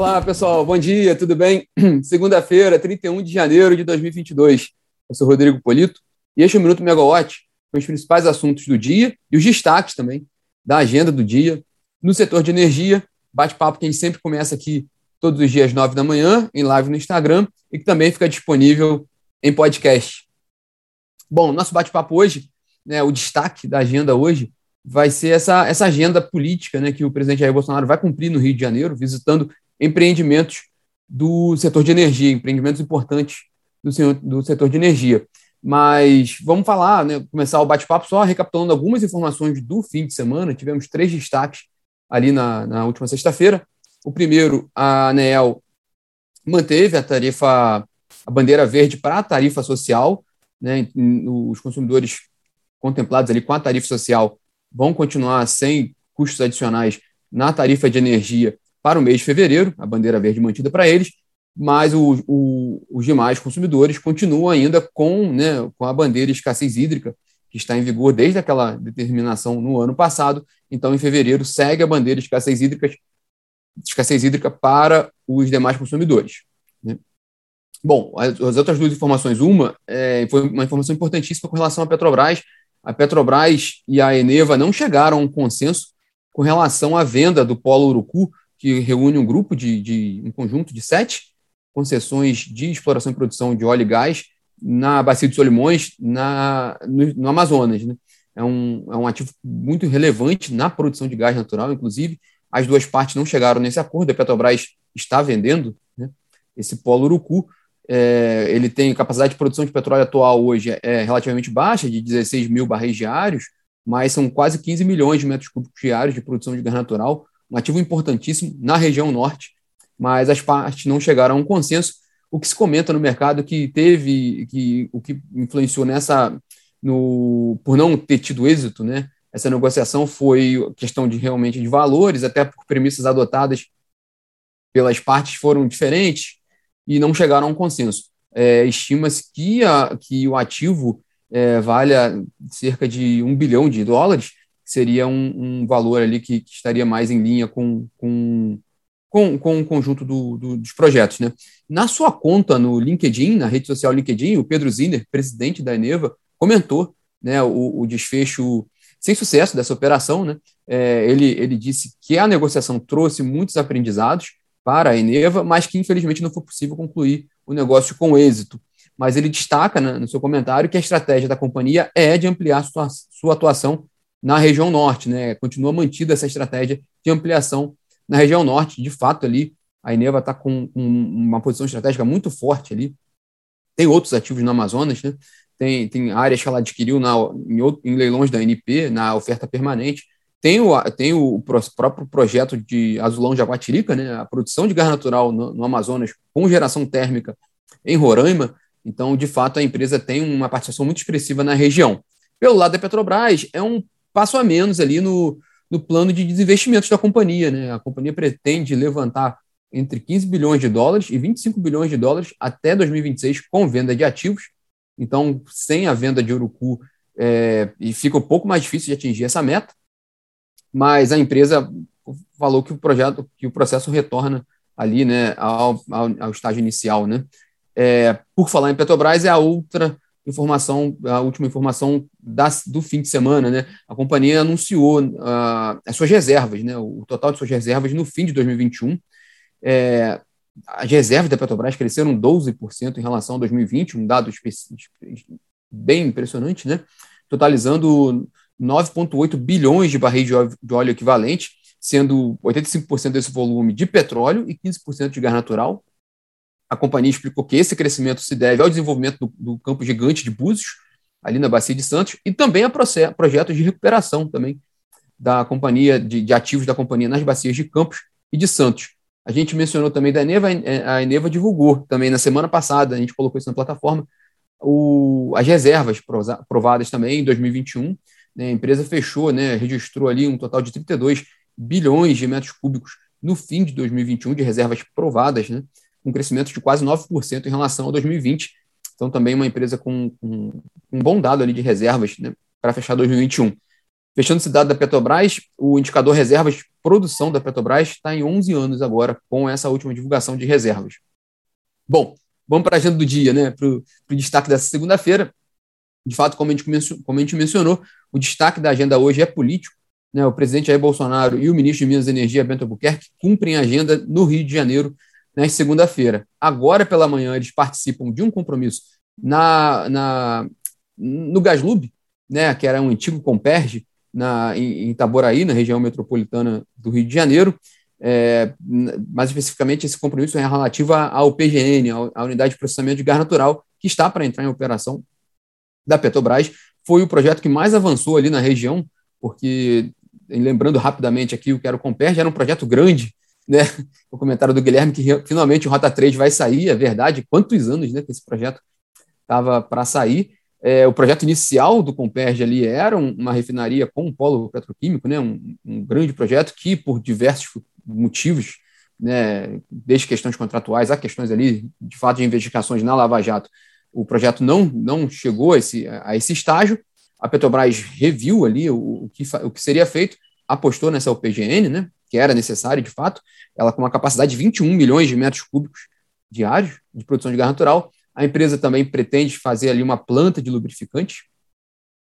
Olá, pessoal. Bom dia, tudo bem? Segunda-feira, 31 de janeiro de 2022. Eu sou Rodrigo Polito e este é o Minuto Megawatt com os principais assuntos do dia e os destaques também da agenda do dia no setor de energia. Bate-papo que a gente sempre começa aqui todos os dias, 9 da manhã, em live no Instagram e que também fica disponível em podcast. Bom, nosso bate-papo hoje, né, o destaque da agenda hoje vai ser essa, essa agenda política né, que o presidente Jair Bolsonaro vai cumprir no Rio de Janeiro, visitando empreendimentos do setor de energia, empreendimentos importantes do, do setor de energia. Mas vamos falar, né, começar o bate-papo só recapitulando algumas informações do fim de semana. Tivemos três destaques ali na, na última sexta-feira. O primeiro, a ANEEL manteve a tarifa, a bandeira verde para a tarifa social. Né, os consumidores contemplados ali com a tarifa social vão continuar sem custos adicionais na tarifa de energia para o mês de fevereiro, a bandeira verde mantida para eles, mas o, o, os demais consumidores continuam ainda com, né, com a bandeira escassez hídrica, que está em vigor desde aquela determinação no ano passado. Então, em fevereiro, segue a bandeira escassez hídrica, escassez hídrica para os demais consumidores. Né? Bom, as, as, outras duas informações, uma é, foi uma informação importantíssima com relação à Petrobras. A Petrobras e a Eneva não chegaram a um consenso com relação à venda do Polo Urucu que reúne um grupo de, de um conjunto de sete concessões de exploração e produção de óleo e gás na Bacia dos Solimões, na, no, no Amazonas. Né? É, um, é um ativo muito relevante na produção de gás natural, inclusive. As duas partes não chegaram nesse acordo, a Petrobras está vendendo né, esse polo Urucu. É, ele tem capacidade de produção de petróleo atual hoje é relativamente baixa, de 16 mil barris diários, mas são quase 15 milhões de metros cúbicos diários de produção de gás natural, um ativo importantíssimo na região norte, mas as partes não chegaram a um consenso. O que se comenta no mercado que teve, que o que influenciou nessa, no, por não ter tido êxito, né? Essa negociação foi questão de realmente de valores, até por premissas adotadas pelas partes foram diferentes e não chegaram a um consenso. É, Estima-se que, que o ativo é, valha cerca de um bilhão de dólares, seria um, um valor ali que, que, estaria mais em linha com, com, com, com o conjunto do, do, dos projetos. Né? Na sua conta no LinkedIn, na rede social LinkedIn, o Pedro Zinner, presidente da Eneva, comentou né, o, o desfecho sem sucesso dessa operação. Né? É, ele, ele disse que a negociação trouxe muitos aprendizados para a Eneva, mas que infelizmente não foi possível concluir o negócio com êxito. Mas ele destaca né, no seu comentário que a estratégia da companhia é de ampliar sua, sua atuação na região norte, né? Continua mantida essa estratégia de ampliação na região norte. De fato, ali a Eneva está com, uma posição estratégica muito forte ali. Tem outros ativos no Amazonas, né? Tem, tem áreas que ela adquiriu na, em, em leilões da NP, na oferta permanente. Tem o, tem o próprio projeto de Azulão Jaguatirica, né? A produção de gás natural no, no Amazonas com geração térmica em Roraima. Então, de fato, a empresa tem uma participação muito expressiva na região. Pelo lado da Petrobras, é um passo a menos ali no, no plano de desinvestimentos da companhia. Né? A companhia pretende levantar entre 15 bilhões de dólares e 25 bilhões de dólares até 2026 com venda de ativos. Então, sem a venda de Urucu, é, e fica um pouco mais difícil de atingir essa meta, mas a empresa falou que o projeto, que o processo retorna ali, né, ao, ao, ao estágio inicial, né. É, por falar em Petrobras, é a outra informação, a última informação das, do fim de semana, né? A companhia anunciou uh, as suas reservas, né? O total de suas reservas no fim de 2021. É, as reservas da Petrobras cresceram 12% em relação a 2020, um dado bem impressionante, né? Totalizando 9,8 bilhões de barris de óleo, de óleo equivalente, sendo 85% desse volume de petróleo e 15% de gás natural, a companhia explicou que esse crescimento se deve ao desenvolvimento do, do campo gigante de Búzios, ali na Bacia de Santos, e também a projetos de recuperação também da companhia, de, de, ativos da companhia nas bacias de Campos e de Santos. A gente mencionou também da Eneva, a Eneva divulgou também na semana passada, a gente colocou isso na plataforma, o, as reservas provadas também em 2021. Né, a empresa fechou, né, registrou ali um total de 32 bilhões de metros cúbicos no fim de 2021 de reservas provadas, né, um crescimento de quase 9% em relação a 2020. Então, também uma empresa com, com um bom dado ali de reservas né, para fechar 2021. Fechando esse dado da Petrobras, o indicador reservas produção da Petrobras está em 11 anos agora, com essa última divulgação de reservas. Bom, vamos para a agenda do dia, né? Para o destaque dessa segunda-feira. De fato, como a, gente, como a gente mencionou, o destaque da agenda hoje é político. Né? O presidente Jair Bolsonaro e o ministro de Minas e Energia, Bento Albuquerque, cumprem a agenda no Rio de Janeiro nesta segunda-feira. Agora pela manhã, eles participam de um compromisso na, na, no Gaslub, né, que era um antigo Comperge, na, em Itaboraí, na região metropolitana do Rio de Janeiro. É, mais especificamente, esse compromisso é relativo ao PGN, à Unidade de Processamento de Gás Natural, que está para entrar em operação da Petrobras. Foi o projeto que mais avançou ali na região, porque, lembrando rapidamente aqui o que era o Comperge, era um projeto grande, né? O comentário do Guilherme que finalmente o Rota 3 vai sair, é verdade. Quantos anos né, que esse projeto estava para sair? É, o projeto inicial do Comperge ali era uma refinaria com um polo petroquímico, né, um, um grande projeto que, por diversos motivos, né, desde questões contratuais a questões ali, de fato, de investigações na Lava Jato, o projeto não, não chegou a esse, a esse estágio. A Petrobras reviu ali o, o, que, o que seria feito, apostou nessa UPGN, né, que era necessário de fato, ela com uma capacidade de 21 milhões de metros cúbicos diários de produção de gás natural. A empresa também pretende fazer ali uma planta de lubrificante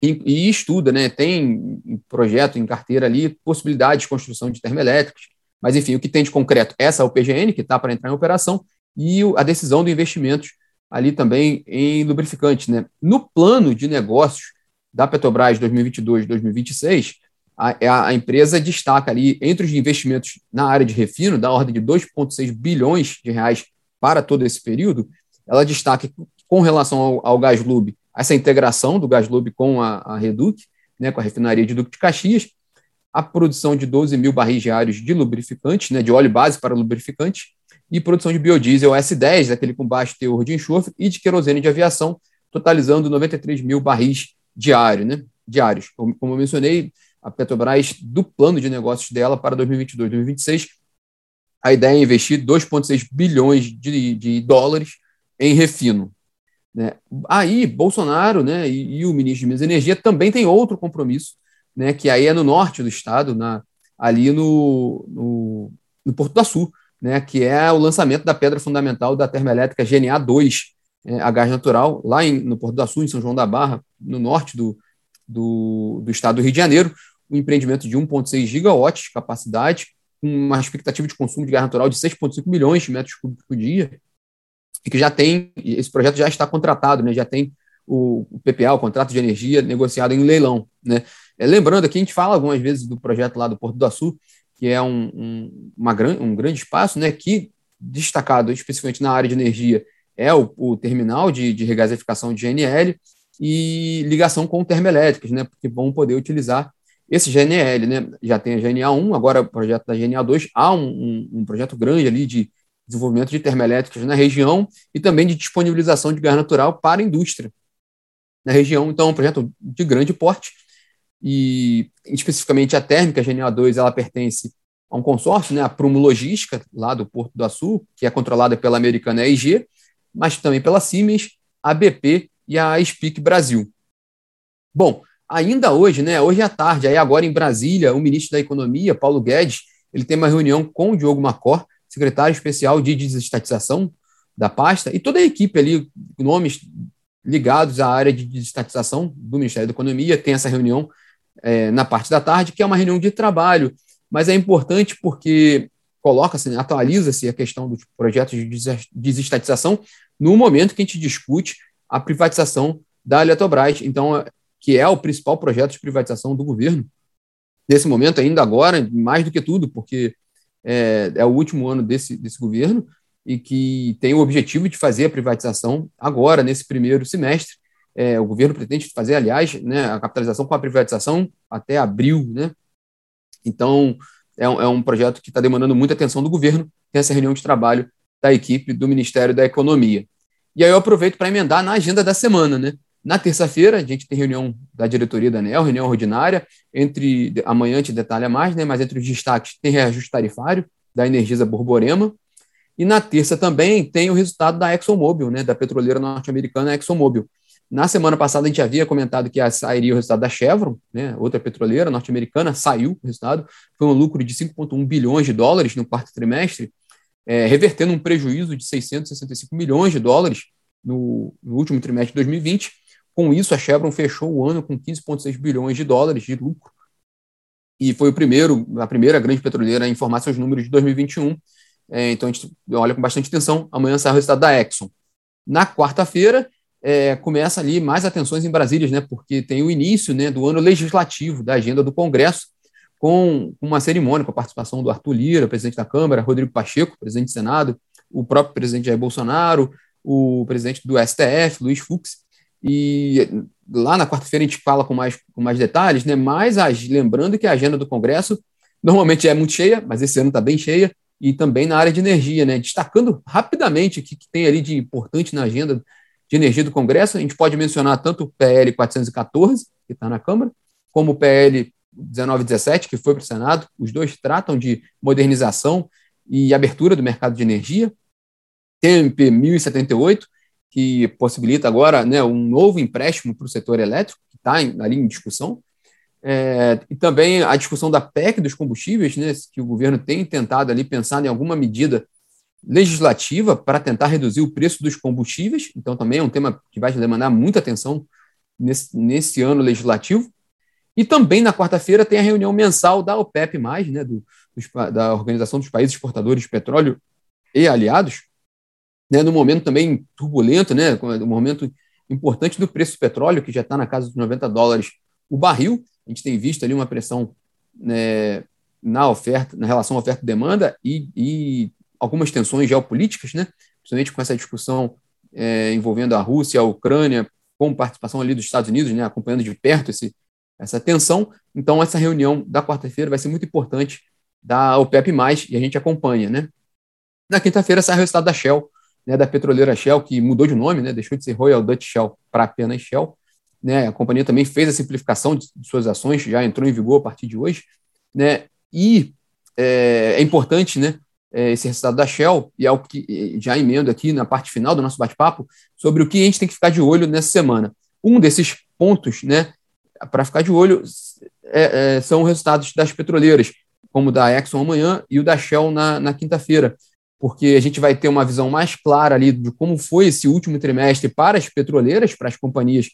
e, e estuda, né, tem em projeto em carteira ali possibilidade de construção de termoelétricas, mas enfim, o que tem de concreto? Essa é o PGN, que está para entrar em operação, e a decisão do investimentos ali também em lubrificante. Né? No plano de negócios da Petrobras 2022-2026, é a, a, empresa destaca ali entre os investimentos na área de refino, da ordem de 2,6 bilhões de reais para todo esse período, ela destaca com relação ao, ao essa integração do Gaslub com a, a Reduc, né, com a refinaria de Duque de Caxias, a produção de 12 mil barris diários de lubrificante, né, de óleo base para lubrificante, e produção de biodiesel S10, aquele com baixo teor de enxofre, e de querosene de aviação, totalizando 93 mil barris diário, né, diários. Como, como eu mencionei, a Petrobras, do plano de negócios dela para 2022 2026, a ideia é investir 2,6 bilhões de, de, dólares em refino. Né? Aí, Bolsonaro né, e, e, o ministro de Minas e Energia também tem outro compromisso, né, que aí é no norte do estado, na, ali no, no, no Porto do Açu, né, que é o lançamento da pedra fundamental da termoelétrica GNA 2, é, a gás natural, lá em, no Porto do Açu, em São João da Barra, no norte do, do, do estado do Rio de Janeiro, um empreendimento de 1,6 gigawatts de capacidade, com uma expectativa de consumo de gás natural de 6,5 milhões de metros cúbicos por dia, e que já tem, esse projeto já está contratado, né, já tem o, PPA, o contrato de energia, negociado em leilão. Né. É, lembrando aqui, a gente fala algumas vezes do projeto lá do Porto do Açu, que é um, um, uma gran, um grande espaço, né, que, destacado especificamente na área de energia, é o, o terminal de, de regasificação de GNL e ligação com termoelétricas, né, porque vão poder utilizar esse GNL, né, já tem a GNA1, agora o projeto da GNA2, há um, um, um projeto grande ali de desenvolvimento de termoelétricas na região e também de disponibilização de gás natural para a indústria na região. Então, é um projeto de grande porte e, especificamente, a térmica GNA2, ela pertence a um consórcio, né, a Prumo Logística, lá do Porto do Açu, que é controlada pela americana EIG, mas também pela Siemens, a BP e a SPIC Brasil. Bom, ainda hoje, né, hoje à tarde, aí agora em Brasília, o ministro da Economia, Paulo Guedes, ele tem uma reunião com o Diogo Macor, secretário especial de desestatização da pasta, e toda a equipe ali, nomes ligados à área de desestatização do Ministério da Economia, tem essa reunião é, na parte da tarde, que é uma reunião de trabalho, mas é importante porque coloca-se, né, atualiza-se a questão dos projetos de desestatização no momento que a gente discute a privatização da Eletrobras. Então, que é o principal projeto de privatização do governo. Nesse momento, ainda agora, mais do que tudo, porque é, é o último ano desse, desse governo e que tem o objetivo de fazer a privatização agora, nesse primeiro semestre. É, o governo pretende fazer, aliás, né, a capitalização com a privatização até abril. Né? Então, é um, é um projeto que está demandando muita atenção do governo, tem essa reunião de trabalho da equipe do Ministério da Economia. E aí eu aproveito para emendar na agenda da semana, né? Na terça-feira, a gente tem reunião da diretoria da ANEL, reunião ordinária, entre amanhã gente detalha mais, né, mas entre os destaques tem reajuste tarifário da Energisa Borborema, e na terça também tem o resultado da ExxonMobil, né, da petroleira norte-americana ExxonMobil. Na semana passada a gente havia comentado que sairia o resultado da Chevron, né, outra petroleira norte-americana, saiu o resultado, foi um lucro de 5,1 bilhões de dólares no quarto trimestre, é, revertendo um prejuízo de 665 milhões de dólares no, no, último trimestre de 2020. Com isso, a Chevron fechou o ano com 15,6 bilhões de dólares de lucro e foi o primeiro, a primeira grande petroleira a informar seus números de 2021. É, então a gente olha com bastante atenção. Amanhã sai o resultado da Exxon. Na quarta-feira, é, começa ali mais atenções em Brasília, né, porque tem o início né, do ano legislativo, da agenda do Congresso, com uma cerimônia com a participação do Arthur Lira, presidente da Câmara, Rodrigo Pacheco, presidente do Senado, o próprio presidente Jair Bolsonaro, o presidente do STF, Luiz Fux, e lá na quarta-feira a gente fala com mais, com mais detalhes, né? Mas lembrando que a agenda do Congresso normalmente é muito cheia, mas esse ano está bem cheia, e também na área de energia, né? Destacando rapidamente o que, que tem ali de importante na agenda de energia do Congresso, a gente pode mencionar tanto o PL 414, que está na Câmara, como o PL 1917, que foi para o Senado. Os dois tratam de modernização e abertura do mercado de energia. Tem o MP 1078, que possibilita agora né, um novo empréstimo para o setor elétrico, que está ali em discussão. É, e também a discussão da PEC dos combustíveis, né, que o governo tem tentado ali pensar em alguma medida legislativa para tentar reduzir o preço dos combustíveis. Então, também é um tema que vai demandar muita atenção nesse, nesse ano legislativo. E também na quarta-feira tem a reunião mensal da OPEP, né, do, da Organização dos Países Exportadores de Petróleo e Aliados, né, no momento também turbulento, né, no momento importante do preço do petróleo, que já está na casa dos 90 dólares o barril. A gente tem visto ali uma pressão né, na oferta, na relação oferta-demanda e, e, algumas tensões geopolíticas, né, principalmente com essa discussão é, envolvendo a Rússia, a Ucrânia, com participação ali dos Estados Unidos, né, acompanhando de perto esse, essa tensão. Então, essa reunião da quarta-feira vai ser muito importante da OPEP+, e a gente acompanha, né. Na quinta-feira sai o resultado da Shell, né, da petroleira Shell, que mudou de nome, né, deixou de ser Royal Dutch Shell para apenas Shell. Né, a companhia também fez a simplificação de, de, suas ações, já entrou em vigor a partir de hoje. Né, e é, é importante né, é, esse resultado da Shell, e é o que já emendo aqui na parte final do nosso bate-papo, sobre o que a gente tem que ficar de olho nessa semana. Um desses pontos né, para ficar de olho é, é, são os resultados das petroleiras, como o da Exxon amanhã e o da Shell na, na quinta-feira porque a gente vai ter uma visão mais clara ali de como foi esse último trimestre para as petroleiras, para as companhias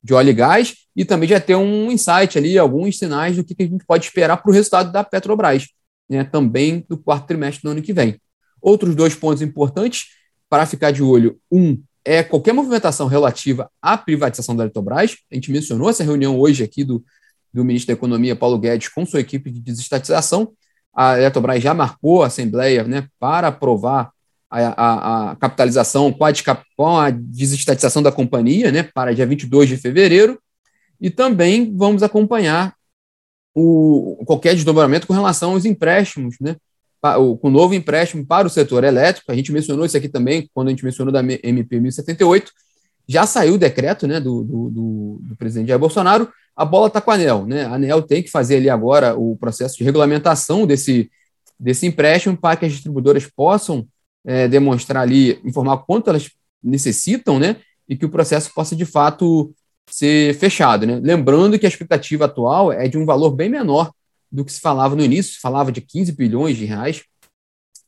de óleo e gás, e também já ter um insight ali, alguns sinais do que a gente pode esperar para o resultado da Petrobras, né, também do quarto trimestre do ano que vem. Outros dois pontos importantes para ficar de olho: um é qualquer movimentação relativa à privatização da Petrobras. A gente mencionou essa reunião hoje aqui do, do ministro da Economia, Paulo Guedes, com sua equipe de desestatização a Eletrobras já marcou a Assembleia né, para aprovar a, a, a capitalização com a, a desestatização da companhia né, para dia 22 de fevereiro, e também vamos acompanhar o, qualquer desdobramento com relação aos empréstimos, né, o, com o novo empréstimo para o setor elétrico. A gente mencionou isso aqui também quando a gente mencionou da MP 1078. Já saiu o decreto né, do, do, do, do presidente Jair Bolsonaro, a bola está com a ANEL, né? A ANEL tem que fazer ali agora o processo de regulamentação desse, desse empréstimo para que as distribuidoras possam é, demonstrar ali, informar quanto elas necessitam, né? E que o processo possa de fato ser fechado, né? Lembrando que a expectativa atual é de um valor bem menor do que se falava no início, se falava de 15 bilhões de reais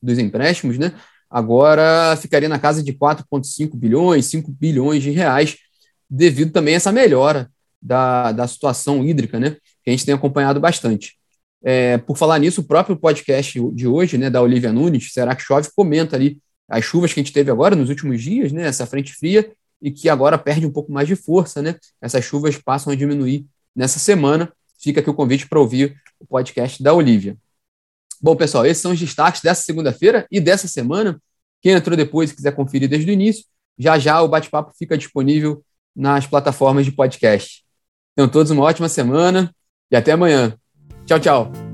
dos empréstimos, né? Agora ficaria na casa de 4,5 bilhões, 5 bilhões de reais, devido também a essa melhora da, da situação hídrica, né? Que a gente tem acompanhado bastante. É, por falar nisso, o próprio podcast de hoje, né, da Olivia Nunes, Será que Chove, comenta ali as chuvas que a gente teve agora nos últimos dias, né, essa frente fria, e que agora perde um pouco mais de força, né? Essas chuvas passam a diminuir nessa semana. Fica aqui o convite para ouvir o podcast da Olivia. Bom, pessoal, esses são os destaques dessa segunda-feira e dessa semana. Quem entrou depois e quiser conferir desde o início, já já o bate-papo fica disponível nas plataformas de podcast. Tenham todos uma ótima semana e até amanhã. Tchau, tchau.